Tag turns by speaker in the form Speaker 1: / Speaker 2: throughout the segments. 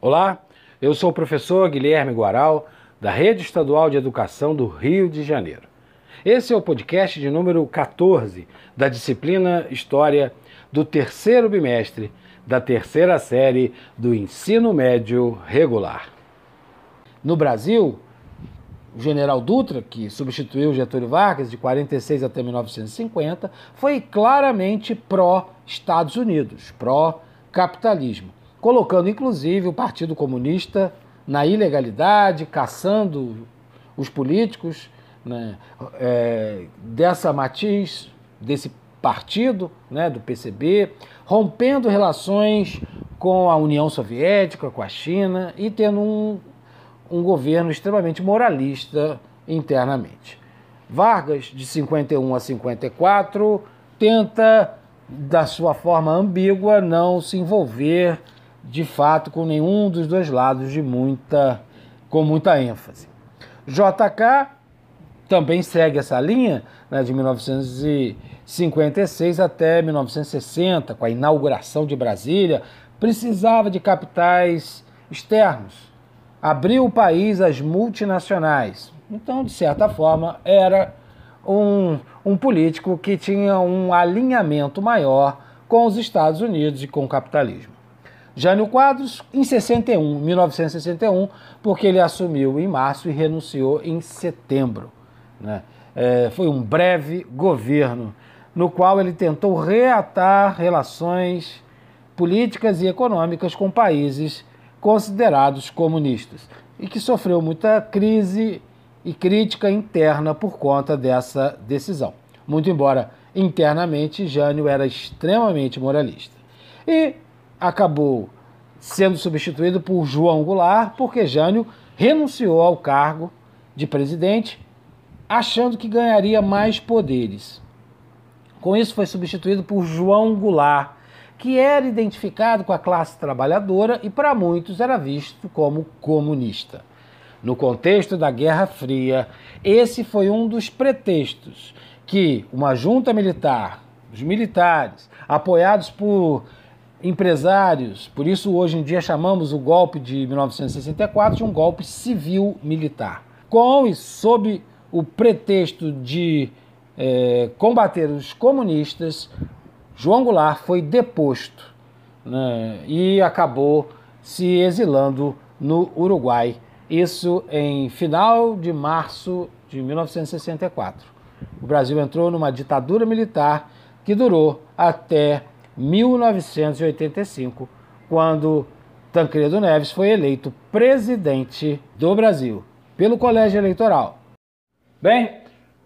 Speaker 1: Olá, eu sou o professor Guilherme Guaral, da Rede Estadual de Educação do Rio de Janeiro. Esse é o podcast de número 14 da disciplina História do terceiro bimestre da terceira série do ensino médio regular. No Brasil, o general Dutra, que substituiu Getúlio Vargas de 46 até 1950, foi claramente pró-Estados Unidos, pró-capitalismo colocando inclusive o Partido Comunista na ilegalidade, caçando os políticos né, é, dessa matiz, desse partido, né, do PCB, rompendo relações com a União Soviética, com a China e tendo um, um governo extremamente moralista internamente. Vargas, de 51 a 54, tenta, da sua forma ambígua, não se envolver de fato com nenhum dos dois lados de muita com muita ênfase. JK também segue essa linha né, de 1956 até 1960, com a inauguração de Brasília, precisava de capitais externos, abriu o país às multinacionais. Então, de certa forma, era um, um político que tinha um alinhamento maior com os Estados Unidos e com o capitalismo. Jânio Quadros em 61, 1961, porque ele assumiu em março e renunciou em setembro. Né? É, foi um breve governo no qual ele tentou reatar relações políticas e econômicas com países considerados comunistas e que sofreu muita crise e crítica interna por conta dessa decisão. Muito embora internamente Jânio era extremamente moralista. E acabou sendo substituído por João Goulart, porque Jânio renunciou ao cargo de presidente, achando que ganharia mais poderes. Com isso, foi substituído por João Goulart, que era identificado com a classe trabalhadora e, para muitos, era visto como comunista. No contexto da Guerra Fria, esse foi um dos pretextos que uma junta militar, os militares, apoiados por empresários. Por isso, hoje em dia, chamamos o golpe de 1964 de um golpe civil-militar. Com e sob o pretexto de é, combater os comunistas, João Goulart foi deposto né, e acabou se exilando no Uruguai. Isso em final de março de 1964. O Brasil entrou numa ditadura militar que durou até 1985, quando Tancredo Neves foi eleito presidente do Brasil pelo Colégio Eleitoral. Bem,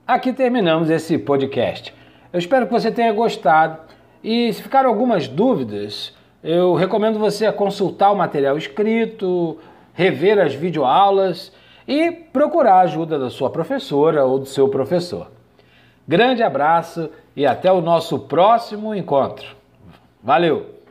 Speaker 1: aqui terminamos esse podcast. Eu espero que você tenha gostado e se ficaram algumas dúvidas, eu recomendo você consultar o material escrito, rever as videoaulas e procurar a ajuda da sua professora ou do seu professor. Grande abraço e até o nosso próximo encontro. Valeu!